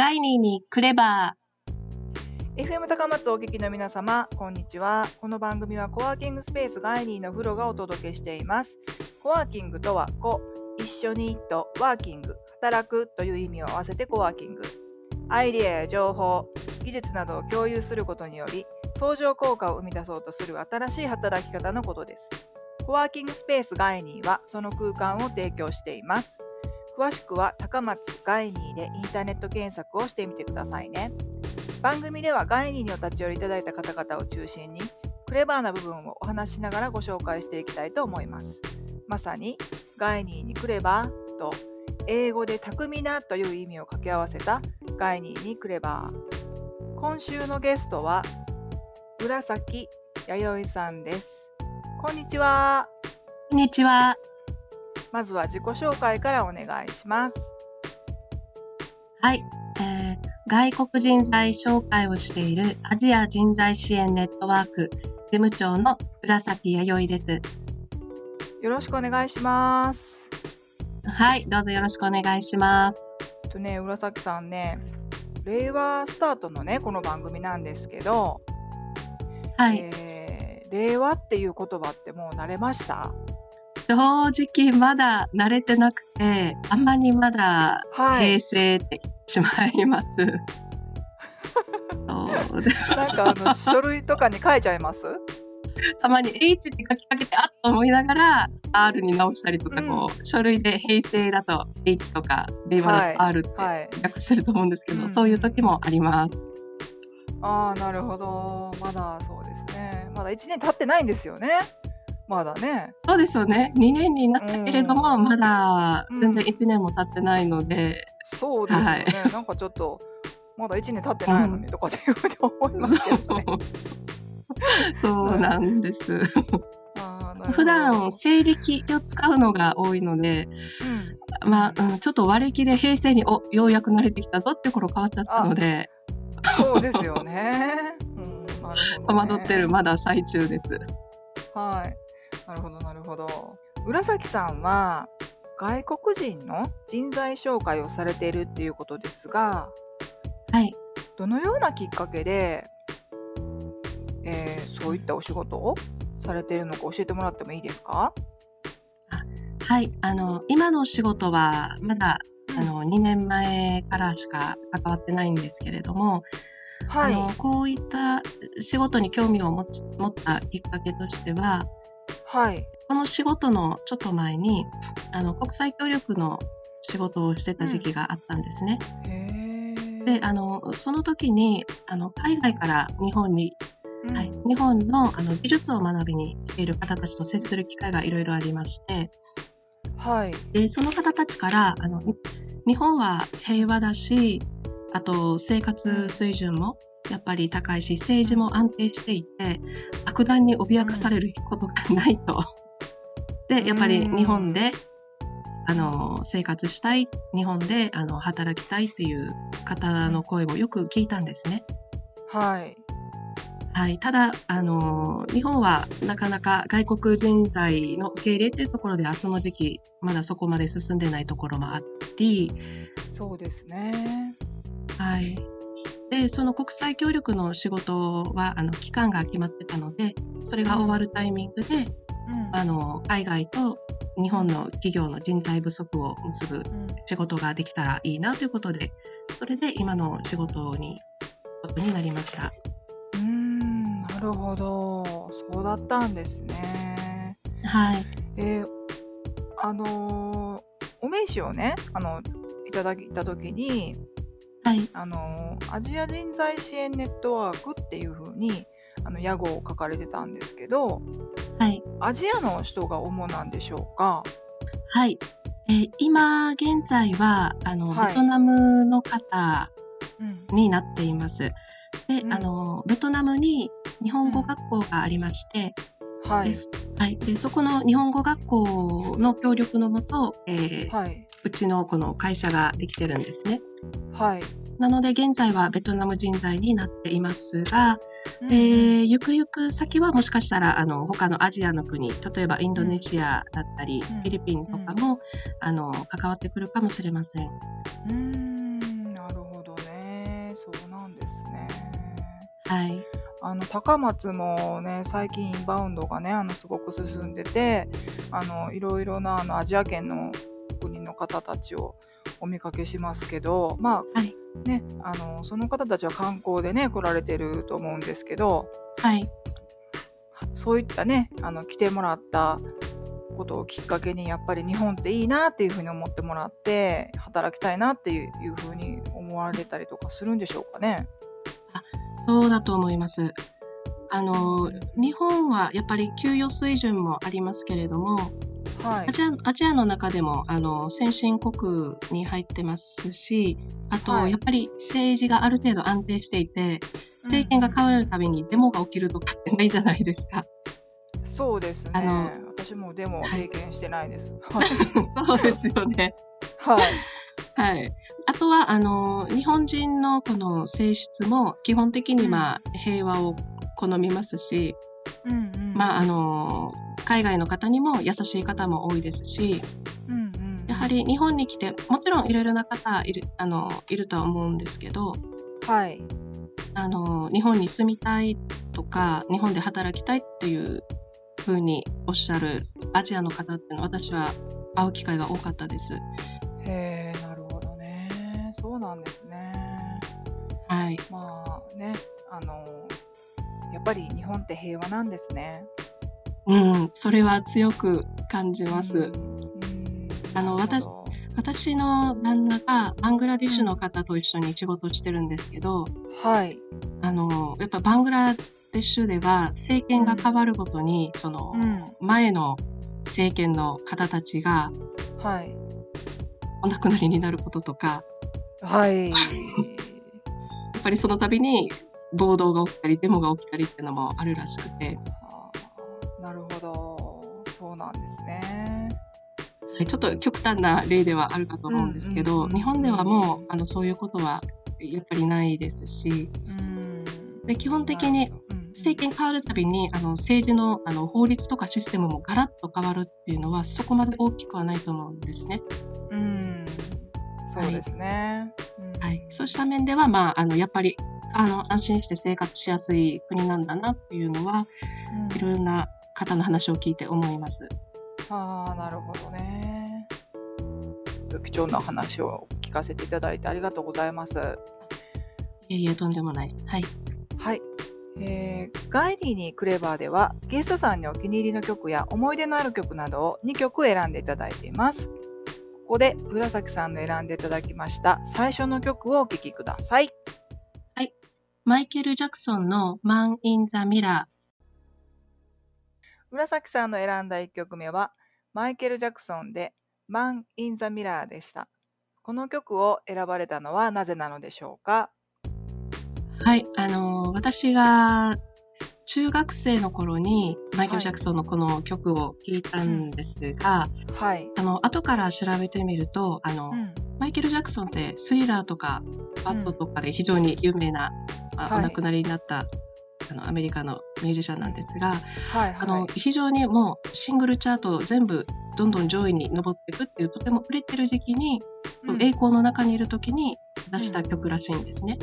ガイニーにクレバー FM 高松お聞きの皆様、こんにちは。この番組はコワーキングスペースガイニーの風呂がお届けしています。コワーキングとは、コ、一緒にとワーキング、働くという意味を合わせてコワーキング。アイデアや情報、技術などを共有することにより、相乗効果を生み出そうとする新しい働き方のことです。コワーキングスペースガイニーはその空間を提供しています。詳しくは高松ガイニーでインターネット検索をしてみてくださいね。番組ではガイニーにお立ち寄りいただいた方々を中心にクレバーな部分をお話ししながらご紹介していきたいと思います。まさにガイニーにクレバーと英語で巧みなという意味を掛け合わせたガイニーにクレバー。今週のゲストは浦崎弥生さんです。こんにちは。こんにちは。まずは自己紹介からお願いします。はい、えー外国人材紹介をしているアジア人材支援ネットワーク事務長の浦崎弥生です。よろしくお願いします。はい、どうぞよろしくお願いします。とね、浦崎さんね、令和スタートのね、この番組なんですけど、はい、えー令和っていう言葉ってもう慣れました？正直まだ慣れてなくて、あんまりまだはい。平成ってしまいます。そうでなんかあの書類とかに書いちゃいます？たまに H って書きかけてあっと思いながら R に直したりとか、うんこう書類で平成だと H とか令和だと R ってはい。訳してると思うんですけど、うんそういう時もあります。ああ、なるほど。まだそうですね。まだ1年経ってないんですよね。まだね。そうですよね。2年になったけれども、うんまだ全然うん1年も経ってないので、そうですよね。はいなんかちょっと、まだ1年経ってないのにとかっていうふうに思いますけどね。そうなんです。普段西暦を使うのが多いので、うんまあ、うん、ちょっと割り切れ平成におようやく慣れてきたぞって頃変わっちゃったので、そうですよね。うん、ね。戸惑ってるまだ最中です。はい。なるほど、なるほど。浦崎さんは外国人の人材紹介をされているっていうことですが、はい。どのようなきっかけで、えーそういったお仕事をされているのか教えてもらってもいいですか？はい。あの、今の仕事はまだ、あの、2年前からしか関わってないんですけれども、はい。あのこういった仕事に興味を持ち持ったきっかけとしてははい。この仕事のちょっと前にあの国際協力の仕事をしてた時期があったんですね。へえ。であのその時にあの海外から日本に、うんはい、日本のあの技術を学びに来ている方たちと接する機会がいろいろありましてはい。でその方たちからあの日本は平和だしあと生活水準もやっぱり高いし政治も安定していて悪弾に脅かされることがないと。でやっぱり日本であの生活したい日本であの働きたいっていう方の声をよく聞いたんですね。はい。はい、ただあの日本はなかなか外国人材の受け入れというところではその時期まだそこまで進んでないところもあり、そうですね。はい、でその国際協力の仕事はあの期間が決まってたのでそれが終わるタイミングでうん。あの海外と日本の企業の人材不足を結ぶうん仕事ができたらいいなということでそれで今の仕事にことになりました。うーん、なるほど。そうだったんですね。はい、えーあのーお名刺をね、あのいただいたときに、はい、あのーアジア人材支援ネットワークっていう風にあの屋号を書かれてたんですけど、はいアジアの人が主なんでしょうか？はい。えー今現在はあの、はいベトナムの方うん、になっています。で、うんあのベトナムに日本語学校がありまして、はいで。すはい、でそこの日本語学校の協力のもと、えーはい。うちのこの会社ができてるんですね。はい。なので現在はベトナム人材になっていますが、うんえーゆくゆく先はもしかしたらあの他のアジアの国例えばインドネシアだったり、んフィリピンとかも、あの関わってくるかもしれません。うーんなるほどね。はい。あの高松もね最近インバウンドがねあのすごく進んでてあのいろいろなあのアジア圏の国の方たちをお見かけしますけどまあ、はいねあのその方たちは観光でね来られてると思うんですけどはい。そういったねあの来てもらったことをきっかけにやっぱり日本っていいなっていうふうに思ってもらって働きたいなっていういうふうに思われたりとかするんでしょうかね。そうだと思います。あの、日本はやっぱり給与水準もありますけれども、はいアジアアジアの中でもあの先進国に入ってますし、あと、はいやっぱり政治がある程度安定していて、政権が変わるたびにデモが起きるとかってないじゃないですか。そうですね。あの私もでもはい経験してないです。そうですよね。はい。はい。あとは、あの、日本人のこの性質も基本的にまあ平和を好みますし、うんうん。まあ、あの、海外の方にも優しい方も多いですし、うんうん。やはり日本に来て、もちろんいろいろな方いる、あの、いるとは思うんですけど、はい。あの、日本に住みたいとか、日本で働きたいっていうふうにおっしゃるアジアの方っていうのは私は会う機会が多かったです。へえ、なるほどね。そうなんですね。はい。まあね、あの、やっぱり日本って平和なんですね。うん、それは強く感じます。あのなるほど私の旦那がバングラディッシュの方と一緒に仕事をしてるんですけど、はい。あの、やっぱバングラディッシュでは政権が変わるごとに、その、うん前の政権の方たちがはい。お亡くなりになることとか、はい。やっぱりその度に暴動が起きたり、デモが起きたりっていうのもあるらしくて、なるほど。そうなんですね。はいちょっと極端な例ではあるかと思うんですけど、うんうんうん日本ではもうあのそういうことはやっぱりないですし、うん。で基本的に政権変わるたびにあの政治のあの法律とかシステムもガラッと変わるっていうのはそこまで大きくはないと思うんですね。うん。そうですね。うんはい、そうした面では、まあ、あのやっぱりあの安心して生活しやすい国なんだなっていうのはうんいろんな方の話を聞いて思います。ああ、なるほどね。貴重な話を聞かせていただいてありがとうございます。いえいえ、とんでもない。はい。はい。えーガイリーにクレバーではゲストさんにお気に入りの曲や思い出のある曲などを2曲選んでいただいています。ここで浦崎さんの選んでいただきました最初の曲をお聴きください。マイケル・ジャクソンの Man in the Mirror。浦崎さんの選んだ1曲目はマイケル・ジャクソンで Man in the Mirror でした。この曲を選ばれたのはなぜなのでしょうか？はい。あの、私が中学生の頃にマイケル・ジャクソンのこの曲を聴いたんですが、はい。あの、後から調べてみると、あの、うん。マイケル・ジャクソンってスリラーとかバットとかで非常に有名な、あはいお亡くなりになったあのアメリカのミュージシャンなんですが、はいあのはい。非常にもうシングルチャート全部どんどん上位に上っていくっていうとても売れてる時期に、うん栄光の中にいる時に出した曲らしいんですね。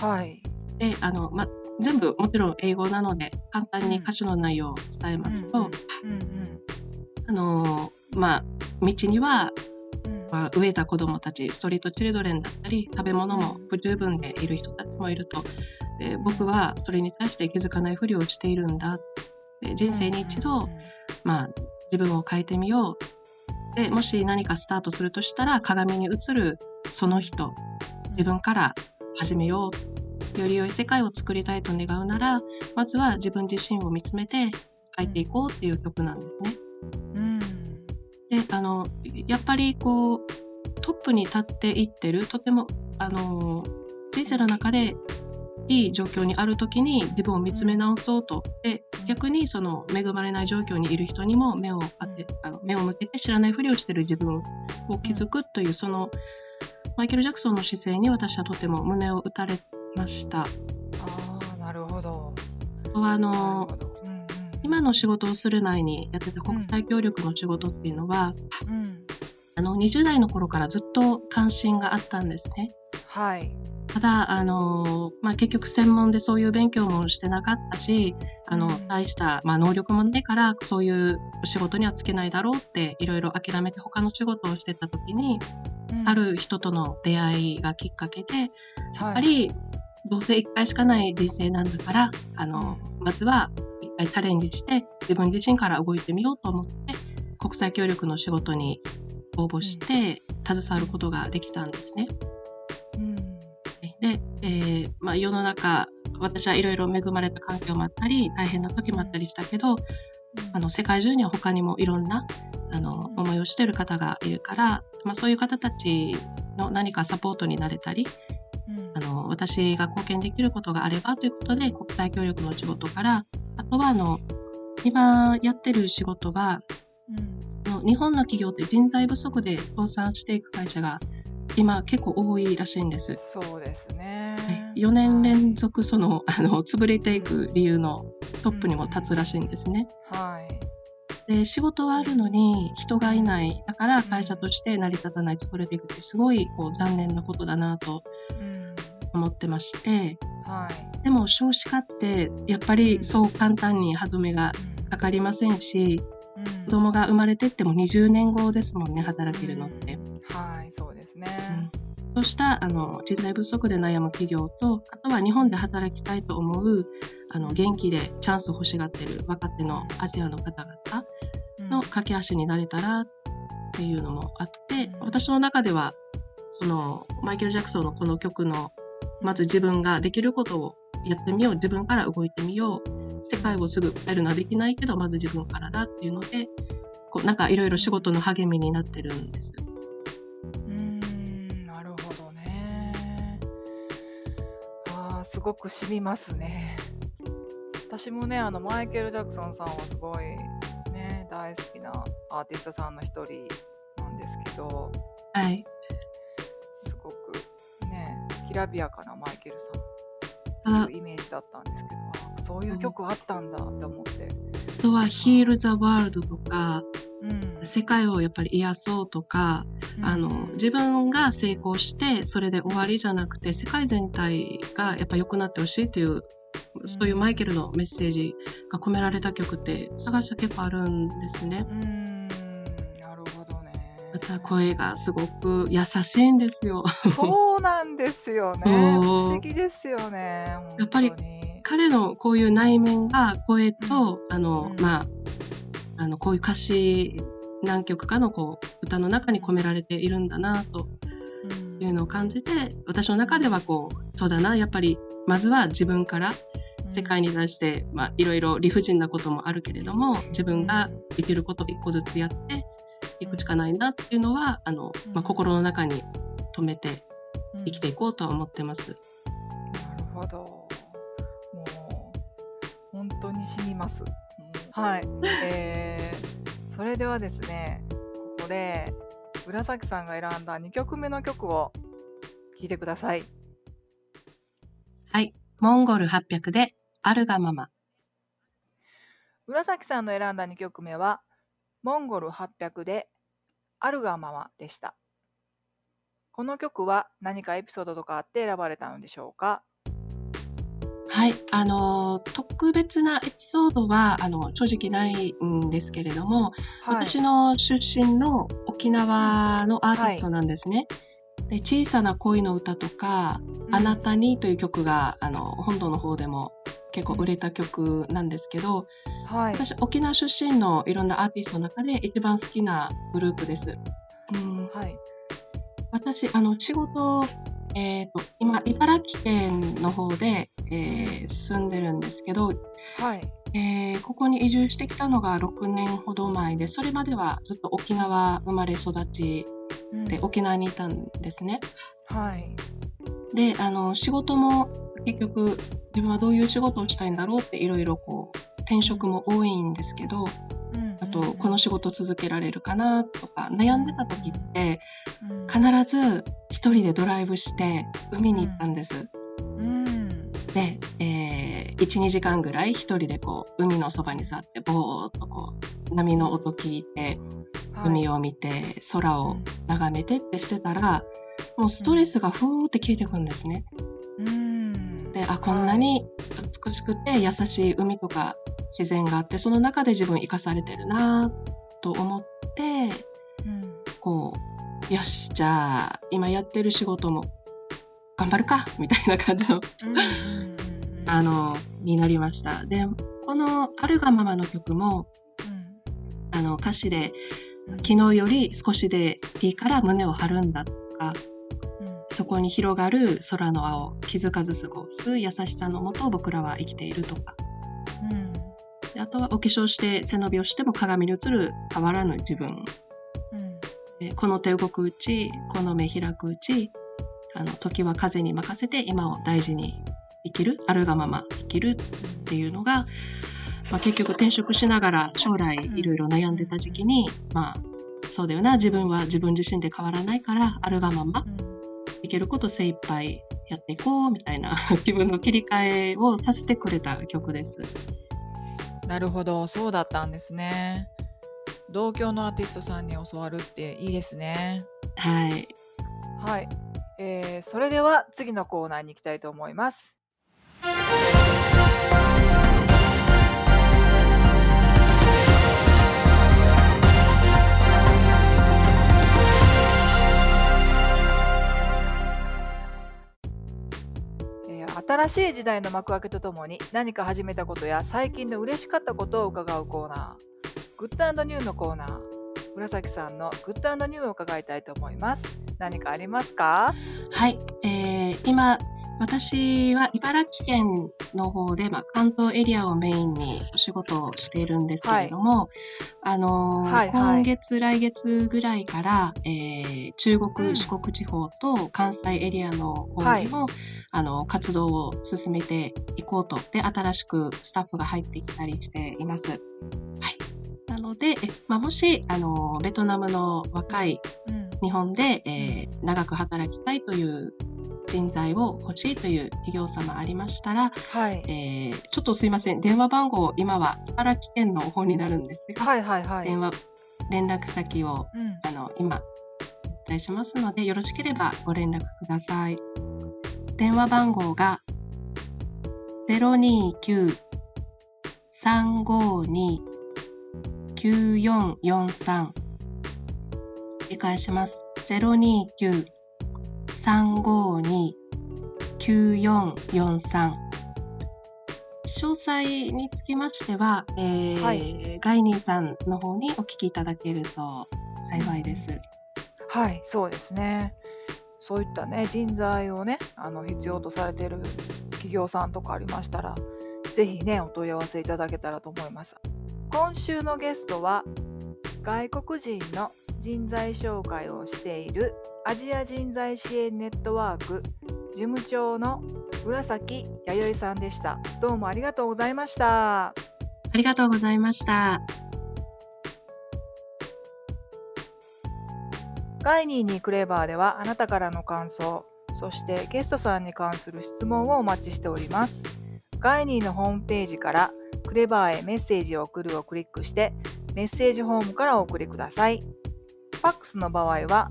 はい。であの、ま、全部もちろん英語なので簡単に歌詞の内容を伝えますと、道にはうんまあ、飢えた子どもたちストリートチルドレンだったり食べ物も不十分でいる人たちもいると、で僕はそれに対して気づかないふりをしているんだで人生に一度、まあ、自分を変えてみよう。でもし何かスタートするとしたら鏡に映るその人自分から始めよう。より良い世界を作りたいと願うならまずは自分自身を見つめて変えていこうっていう曲なんですね。うん。であのやっぱりこうトップに立っていってるとてもあの人生の中でいい状況にある時に自分を見つめ直そうとで逆にその恵まれない状況にいる人にも目を当てあの目を向けて知らないふりをしてる自分を気づくというそのマイケル・ジャクソンの姿勢に私はとても胸を打たれました。ああなるほど。今の仕事をする前にやってた国際協力の仕事っていうのは、うんあの20代の頃からずっと関心があったんですね。はい。ただ、あのまあ、結局専門でそういう勉強もしてなかったし、あのうん大した、まあ、能力もないからそういう仕事にはつけないだろうっていろいろ諦めて他の仕事をしてた時に、うん。ある人との出会いがきっかけで、ややっぱりどうせ1回しかない人生なんだからあの、まずは1回チャレンジして自分自身から動いてみようと思って国際協力の仕事に応募して携わることができたんですね。うんで、えーまあ、世の中私はいろいろ恵まれた環境もあったり大変な時もあったりしたけどあの世界中には他にもいろんなあの思いをしている方がいるから、まあ、そういう方たちの何かサポートになれたりうん。あの私が貢献できることがあればということで国際協力の仕事からあとはあの今やってる仕事はうん。日本の企業って人材不足で倒産していく会社が今結構多いらしいんです。そうですね4年連続そのあの潰れていく理由のトップにも立つらしいんですね。はい。で仕事はあるのに人がいない。だから会社として成り立たない。潰れていくってすごいこう残念なことだなとうん。思ってまして。はい。でも少子化ってやっぱりそう簡単に歯止めがかかりませんしうん。子供が生まれてっても20年後ですもんね働けるのって。はいそうしたあの人材不足で悩む企業とあとは日本で働きたいと思うあの元気でチャンスを欲しがってる若手のアジアの方々うんの駆け足になれたらっていうのもあってうん私の中ではそのマイケル・ジャクソンのこの曲のまず自分ができることをやってみよう自分から動いてみよう世界をすぐ変えるのはできないけどまず自分からだっていうのでこうなんかいろいろ仕事の励みになってるんです。ごく染みますね。私もねあのマイケル・ジャクソンさんはすごいね大好きなアーティストさんの一人なんですけどはい、すごくねきらびやかなマイケルさんっていうイメージだったんですけどあそういう曲あったんだって思って。あとは「Heal the World」とかうん世界をやっぱり癒そうとかあの自分が成功してそれで終わりじゃなくて世界全体がやっぱ良くなってほしいというそういうマイケルのメッセージが込められた曲って探したら結構あるんですね。うーんなるほどね。また声がすごく優しいんですよ。そうなんですよね。不思議ですよね。やっぱり彼のこういう内面が声と、あのうんまああのこういう歌詞何曲かのこう歌の中に込められているんだなとうんいうのを感じて私の中ではこうそうだなやっぱりまずは自分から世界に対して、まあ、いろいろ理不尽なこともあるけれども自分ができることを一個ずつやっていくしかないなっていうのはあの、まあ、心の中に留めてうん生きていこうとは思ってます。なるほど。もう本当に染みます。うんはい。えー、それではですね、ここで紫さんが選んだ2曲目の曲を聴いてください。はい。モンゴル800であるがまま。紫さんの選んだ2曲目は、モンゴル800で、あるがままでした。この曲は何かエピソードとかあって選ばれたのでしょうか？はい。あの、特別なエピソードは、あの、正直ないんですけれども、はい。私の出身の沖縄のアーティストなんですね。で小さな恋の歌とか、うんあなたにという曲があの本土の方でも結構売れた曲なんですけど、はい。私沖縄出身のいろんなアーティストの中で一番好きなグループです。うん、はい。私あの仕事、えー、と今茨城県の方で、えー住んでるんですけど、はい。えーここに移住してきたのが6年ほど前でそれまではずっと沖縄生まれ育ちうんで沖縄にいたんですね。はい。であの仕事も結局自分はどういう仕事をしたいんだろうっていろいろこう転職も多いんですけどうんあとこの仕事続けられるかなとか悩んでた時ってうん必ず一人でドライブして海に行ったんです。うん。で、えー、12時間ぐらい一人でこう海のそばに座ってぼーっとこう波の音聞いて海をを見て空を眺めてってしてたらもうストレスがふーって消えてくるんですね。うん。であこんなに美しくて優しい海とか自然があってその中で自分生かされてるなと思ってうん。こうよしじゃあ今やってる仕事も頑張るかみたいな感じのあのになりました。でこの「あるがまま」の曲もあの歌詞で「昨日より少しでいいから胸を張るんだ」とかうん。そこに広がる空の青気づかず過ごす優しさのもと僕らは生きているとか。うん。であとはお化粧して背伸びをしても鏡に映る変わらぬ自分。うん。でこの手動くうちこの目開くうちあの時は風に任せて今を大事に生きるあるがまま生きるっていうのが、まあ、結局転職しながら将来いろいろ悩んでた時期に、まあそうだよな自分は自分自身で変わらないからあるがままいけること精一杯やっていこうみたいな 気分の切り替えをさせてくれた曲です。なるほど。そうだったんですね。同郷のアーティストさんに教わるっていいですね。はい。はい、えーそれでは次のコーナーに行きたいと思います。新しい時代の幕開けとともに何か始めたことや最近の嬉しかったことを伺うコーナー。グッドニューのコーナー。紫さんのグッドニューを伺いたいと思います。何かありますか？はい、えー今私は茨城県の方で、まあ、関東エリアをメインにお仕事をしているんですけれども、あのーはいはい。今月来月ぐらいから、えー中国、うん。四国地方と関西エリアの方にも、あの活動を進めていこうと。で新しくスタッフが入ってきたりしています。はい、で、えまあ、もしあのベトナムの若いうん。日本で、えー長く働きたいという人材を欲しいという企業様ありましたら、はい。えーちょっとすいません。電話番号今は茨城県の方になるんですが、はいはいはい。電話連絡先をうん。あの今お伝えしますのでよろしければご連絡ください。電話番号が029-352-9443繰り返します029-352-9443詳細につきましては、えーはいガイニーさんの方にお聞きいただけると幸いです。はい、そうですね。そういったね、人材をね、あの必要とされている企業さんとかありましたら、ぜひね、お問い合わせいただけたらと思います。今週のゲストは、外国人の人材紹介をしているアジア人材支援ネットワーク事務長の紫弥生さんでした。どうもありがとうございました。ありがとうございました。ガイニーにクレバーではあなたからの感想、そしてゲストさんに関する質問をお待ちしております。ガイニーのホームページからクレバーへメッセージを送るをクリックしてメッセージホームからお送りください。ファックスの場合は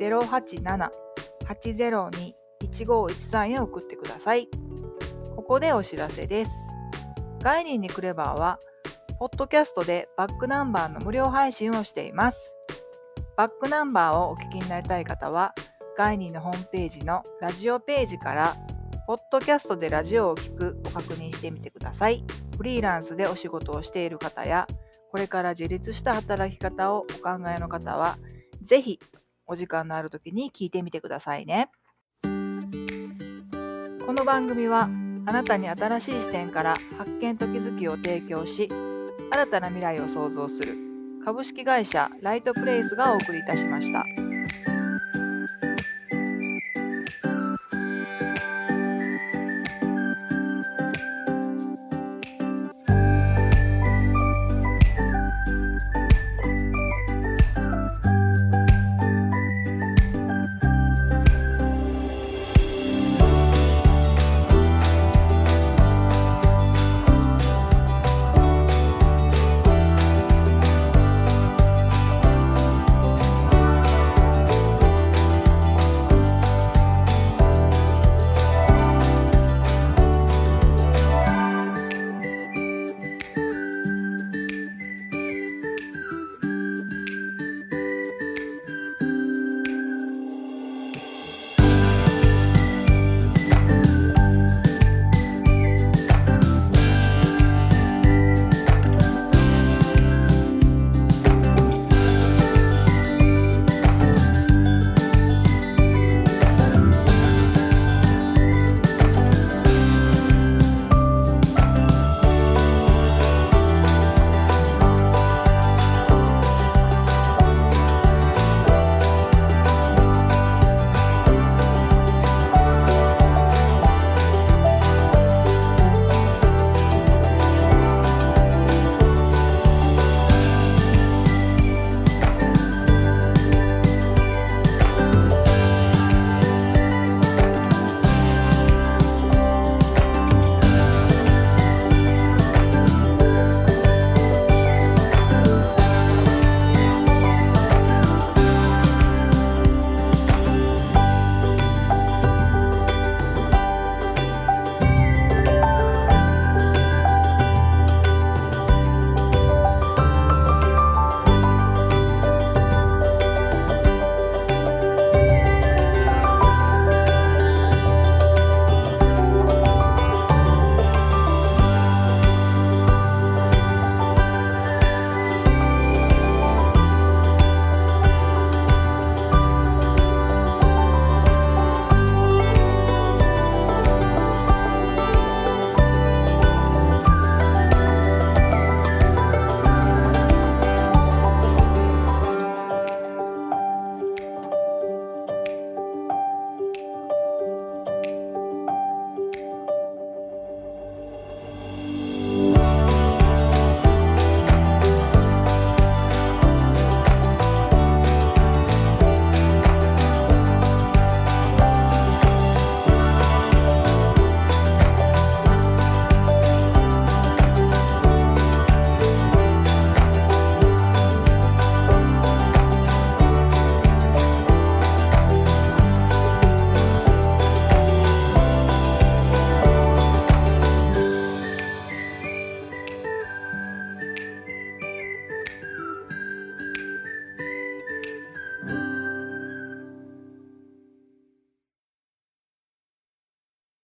087-802-1513へ送ってください。ここでお知らせです。ガイニーにクレバーはポッドキャストでバックナンバーの無料配信をしています。バックナンバーをお聞きになりたい方は、ガイニーのホームページのラジオページから、ポッドキャストでラジオを聞くを確認してみてください。フリーランスでお仕事をしている方や、これから自立した働き方をお考えの方は、ぜひお時間のある時に聞いてみてくださいね。この番組は、あなたに新しい視点から発見と気づきを提供し、新たな未来を創造する。株式会社ライトプレイスがお送りいたしました。